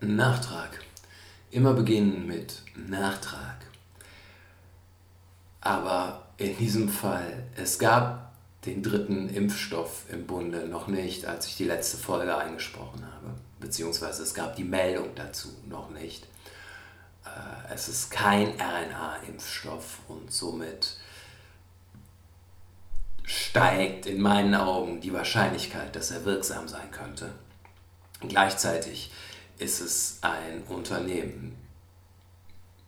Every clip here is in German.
Nachtrag. Immer beginnen mit Nachtrag. Aber in diesem Fall, es gab den dritten Impfstoff im Bunde noch nicht, als ich die letzte Folge eingesprochen habe. Beziehungsweise es gab die Meldung dazu noch nicht. Äh, es ist kein RNA-Impfstoff und somit steigt in meinen Augen die Wahrscheinlichkeit, dass er wirksam sein könnte. Gleichzeitig ist es ein Unternehmen,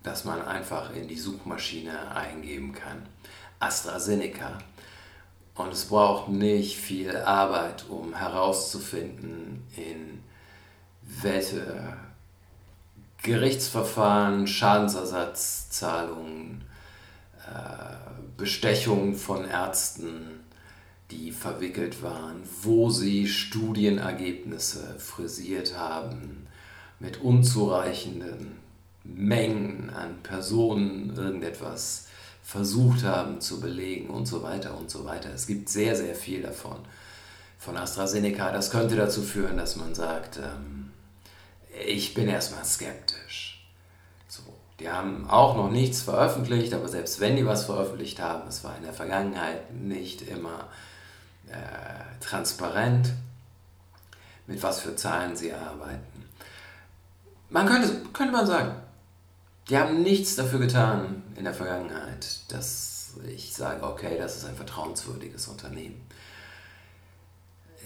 das man einfach in die Suchmaschine eingeben kann. AstraZeneca. Und es braucht nicht viel Arbeit, um herauszufinden, in welche Gerichtsverfahren, Schadensersatzzahlungen, äh, Bestechung von Ärzten, die verwickelt waren, wo sie Studienergebnisse frisiert haben, mit unzureichenden Mengen an Personen irgendetwas versucht haben zu belegen und so weiter und so weiter. Es gibt sehr, sehr viel davon von AstraZeneca. Das könnte dazu führen, dass man sagt, ähm, ich bin erstmal skeptisch. So, die haben auch noch nichts veröffentlicht, aber selbst wenn die was veröffentlicht haben, es war in der Vergangenheit nicht immer äh, transparent, mit was für Zahlen sie arbeiten. Man könnte, könnte man sagen, die haben nichts dafür getan in der Vergangenheit, dass ich sage, okay, das ist ein vertrauenswürdiges Unternehmen.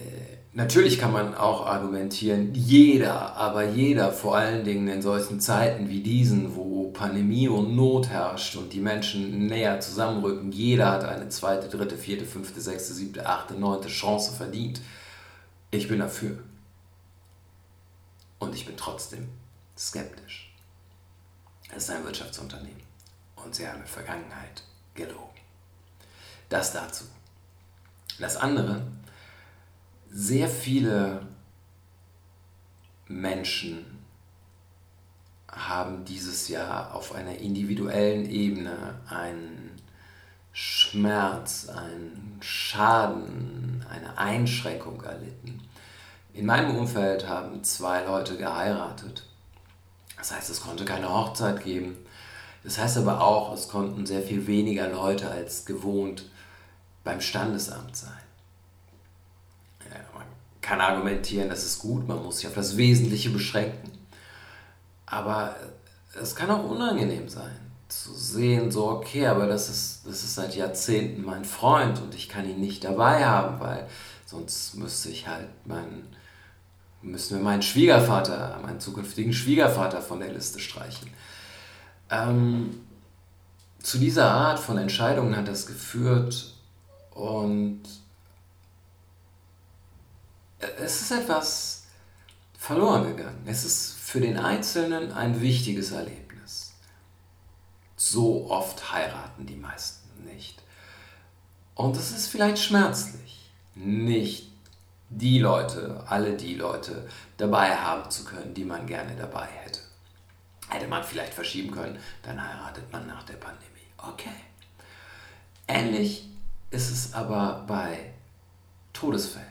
Äh, natürlich kann man auch argumentieren, jeder, aber jeder, vor allen Dingen in solchen Zeiten wie diesen, wo Pandemie und Not herrscht und die Menschen näher zusammenrücken, jeder hat eine zweite, dritte, vierte, fünfte, sechste, siebte, achte, neunte Chance verdient. Ich bin dafür. Und ich bin trotzdem skeptisch. Es ist ein Wirtschaftsunternehmen und sie haben in der Vergangenheit gelogen. Das dazu. Das andere, sehr viele Menschen haben dieses Jahr auf einer individuellen Ebene einen Schmerz, einen Schaden, eine Einschränkung erlitten. In meinem Umfeld haben zwei Leute geheiratet. Das heißt, es konnte keine Hochzeit geben. Das heißt aber auch, es konnten sehr viel weniger Leute als gewohnt beim Standesamt sein kann argumentieren, das ist gut, man muss sich auf das Wesentliche beschränken. Aber es kann auch unangenehm sein, zu sehen, so, okay, aber das ist, das ist seit Jahrzehnten mein Freund und ich kann ihn nicht dabei haben, weil sonst müsste ich halt meinen, müssen wir meinen Schwiegervater, meinen zukünftigen Schwiegervater von der Liste streichen. Ähm, zu dieser Art von Entscheidungen hat das geführt und es ist etwas verloren gegangen. Es ist für den Einzelnen ein wichtiges Erlebnis. So oft heiraten die meisten nicht. Und es ist vielleicht schmerzlich, nicht die Leute, alle die Leute dabei haben zu können, die man gerne dabei hätte. Hätte man vielleicht verschieben können, dann heiratet man nach der Pandemie. Okay. Ähnlich ist es aber bei Todesfällen.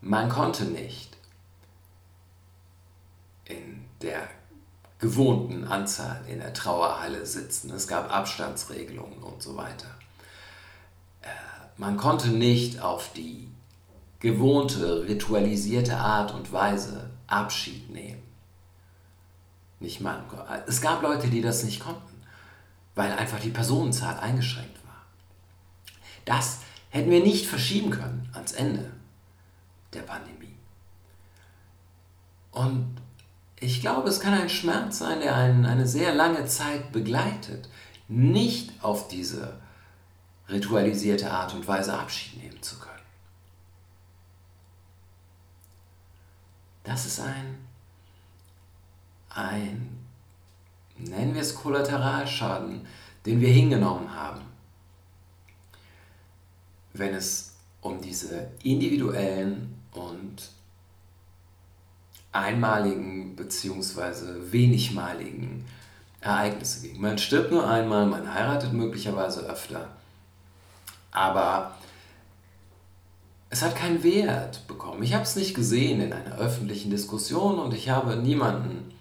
Man konnte nicht in der gewohnten Anzahl in der Trauerhalle sitzen. Es gab Abstandsregelungen und so weiter. Äh, man konnte nicht auf die gewohnte, ritualisierte Art und Weise Abschied nehmen. Nicht mal. Es gab Leute, die das nicht konnten, weil einfach die Personenzahl eingeschränkt war. Das hätten wir nicht verschieben können ans Ende der Pandemie. Und ich glaube, es kann ein Schmerz sein, der einen eine sehr lange Zeit begleitet, nicht auf diese ritualisierte Art und Weise Abschied nehmen zu können. Das ist ein, ein, nennen wir es Kollateralschaden, den wir hingenommen haben, wenn es um diese individuellen und einmaligen bzw. wenigmaligen Ereignisse ging. Man stirbt nur einmal, man heiratet möglicherweise öfter, aber es hat keinen Wert bekommen. Ich habe es nicht gesehen in einer öffentlichen Diskussion und ich habe niemanden,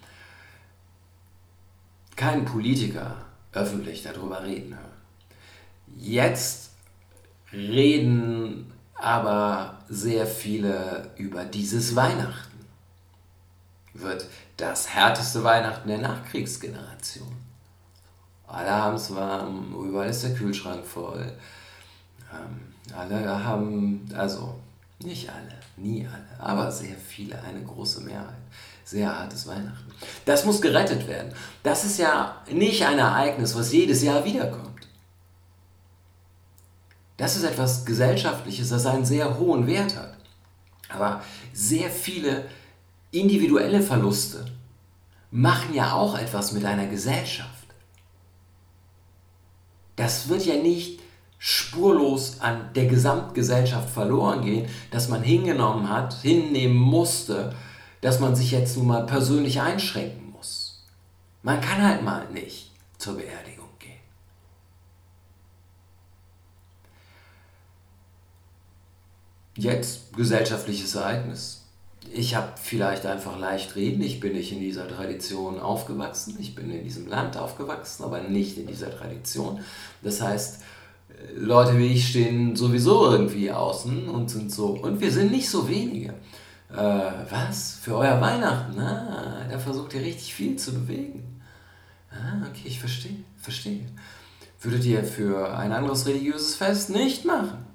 keinen Politiker öffentlich darüber reden hören. Jetzt reden aber sehr viele über dieses Weihnachten. Wird das härteste Weihnachten der Nachkriegsgeneration. Alle haben es warm, überall ist der Kühlschrank voll. Ähm, alle haben, also nicht alle, nie alle, aber sehr viele, eine große Mehrheit. Sehr hartes Weihnachten. Das muss gerettet werden. Das ist ja nicht ein Ereignis, was jedes Jahr wiederkommt. Das ist etwas Gesellschaftliches, das einen sehr hohen Wert hat. Aber sehr viele individuelle Verluste machen ja auch etwas mit einer Gesellschaft. Das wird ja nicht spurlos an der Gesamtgesellschaft verloren gehen, dass man hingenommen hat, hinnehmen musste, dass man sich jetzt nun mal persönlich einschränken muss. Man kann halt mal nicht zur Beerdigung gehen. Jetzt gesellschaftliches Ereignis. Ich habe vielleicht einfach leicht reden. Ich bin nicht in dieser Tradition aufgewachsen. Ich bin in diesem Land aufgewachsen, aber nicht in dieser Tradition. Das heißt, Leute wie ich stehen sowieso irgendwie außen und sind so. Und wir sind nicht so wenige. Äh, was? Für euer Weihnachten? Ah, da versucht ihr richtig viel zu bewegen. Ah, okay, ich verstehe. Verstehe. Würdet ihr für ein anderes religiöses Fest nicht machen?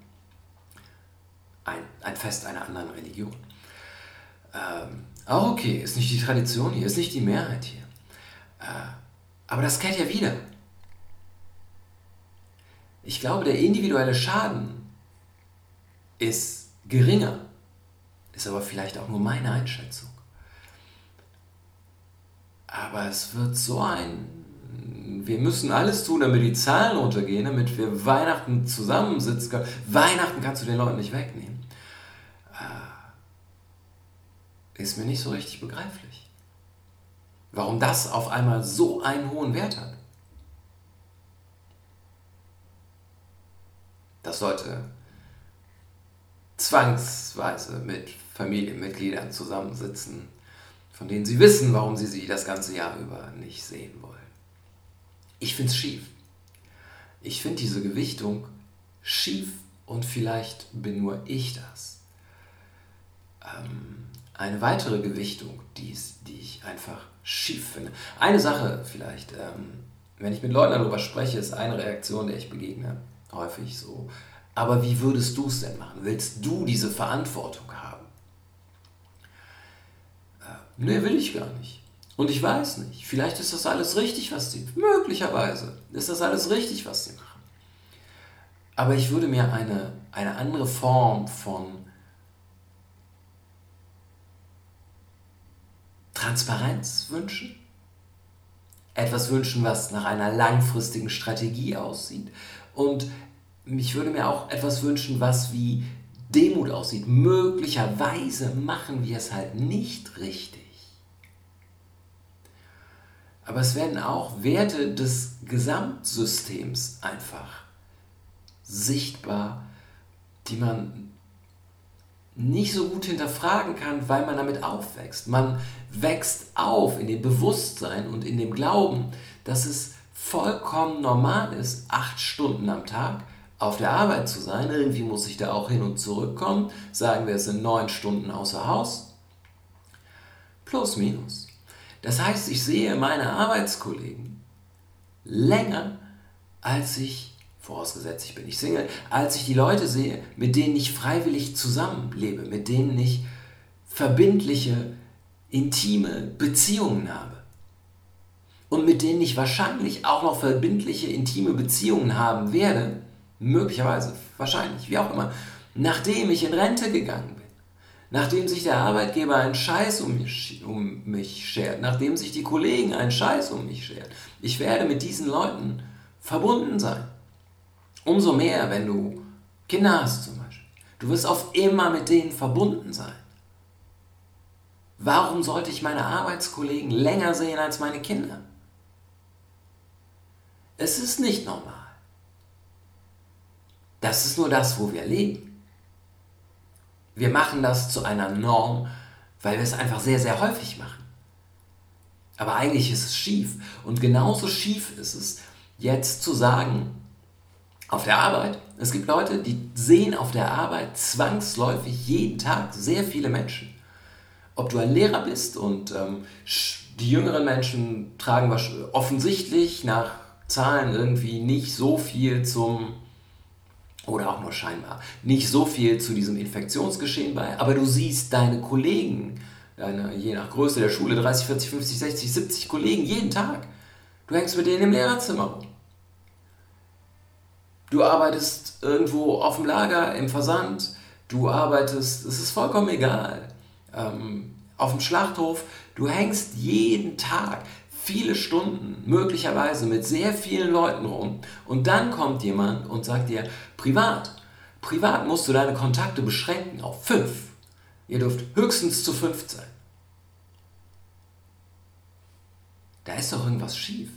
Ein, ein Fest einer anderen Religion. Ähm, auch okay, ist nicht die Tradition hier, ist nicht die Mehrheit hier. Äh, aber das kehrt ja wieder. Ich glaube, der individuelle Schaden ist geringer, ist aber vielleicht auch nur meine Einschätzung. Aber es wird so ein, wir müssen alles tun, damit die Zahlen runtergehen, damit wir Weihnachten zusammensitzen können. Weihnachten kannst du den Leuten nicht wegnehmen. Äh, ist mir nicht so richtig begreiflich. Warum das auf einmal so einen hohen Wert hat. Sollte zwangsweise mit Familienmitgliedern zusammensitzen, von denen sie wissen, warum sie sie das ganze Jahr über nicht sehen wollen. Ich finde es schief. Ich finde diese Gewichtung schief und vielleicht bin nur ich das. Ähm, eine weitere Gewichtung, die, die ich einfach schief finde. Eine Sache vielleicht, ähm, wenn ich mit Leuten darüber spreche, ist eine Reaktion, der ich begegne häufig so. Aber wie würdest du es denn machen? Willst du diese Verantwortung haben? Äh, nee, will ich gar nicht. Und ich weiß nicht. Vielleicht ist das alles richtig, was sie. Möglicherweise ist das alles richtig, was sie machen. Aber ich würde mir eine, eine andere Form von Transparenz wünschen. Etwas wünschen, was nach einer langfristigen Strategie aussieht, und ich würde mir auch etwas wünschen, was wie Demut aussieht. Möglicherweise machen wir es halt nicht richtig. Aber es werden auch Werte des Gesamtsystems einfach sichtbar, die man nicht so gut hinterfragen kann, weil man damit aufwächst. Man wächst auf in dem Bewusstsein und in dem Glauben, dass es vollkommen normal ist, acht Stunden am Tag auf der Arbeit zu sein. Irgendwie muss ich da auch hin und zurückkommen. Sagen wir, es sind neun Stunden außer Haus. Plus, minus. Das heißt, ich sehe meine Arbeitskollegen länger, als ich, vorausgesetzt ich bin nicht Single, als ich die Leute sehe, mit denen ich freiwillig zusammenlebe, mit denen ich verbindliche, intime Beziehungen habe und mit denen ich wahrscheinlich auch noch verbindliche, intime Beziehungen haben werde, möglicherweise, wahrscheinlich, wie auch immer, nachdem ich in Rente gegangen bin, nachdem sich der Arbeitgeber einen Scheiß um mich, um mich schert, nachdem sich die Kollegen einen Scheiß um mich schert. Ich werde mit diesen Leuten verbunden sein. Umso mehr, wenn du Kinder hast zum Beispiel. Du wirst auf immer mit denen verbunden sein. Warum sollte ich meine Arbeitskollegen länger sehen als meine Kinder? Es ist nicht normal. Das ist nur das, wo wir leben. Wir machen das zu einer Norm, weil wir es einfach sehr, sehr häufig machen. Aber eigentlich ist es schief. Und genauso schief ist es, jetzt zu sagen, auf der Arbeit, es gibt Leute, die sehen auf der Arbeit zwangsläufig jeden Tag sehr viele Menschen. Ob du ein Lehrer bist und ähm, die jüngeren Menschen tragen offensichtlich nach Zahlen irgendwie nicht so viel zum, oder auch nur scheinbar, nicht so viel zu diesem Infektionsgeschehen bei, aber du siehst deine Kollegen, deine, je nach Größe der Schule, 30, 40, 50, 60, 70 Kollegen jeden Tag. Du hängst mit denen im Lehrerzimmer rum. Du arbeitest irgendwo auf dem Lager, im Versand, du arbeitest, es ist vollkommen egal. Ähm, auf dem Schlachthof, du hängst jeden Tag viele Stunden, möglicherweise mit sehr vielen Leuten rum und dann kommt jemand und sagt dir, privat, privat musst du deine Kontakte beschränken auf fünf. Ihr dürft höchstens zu fünf sein. Da ist doch irgendwas schief.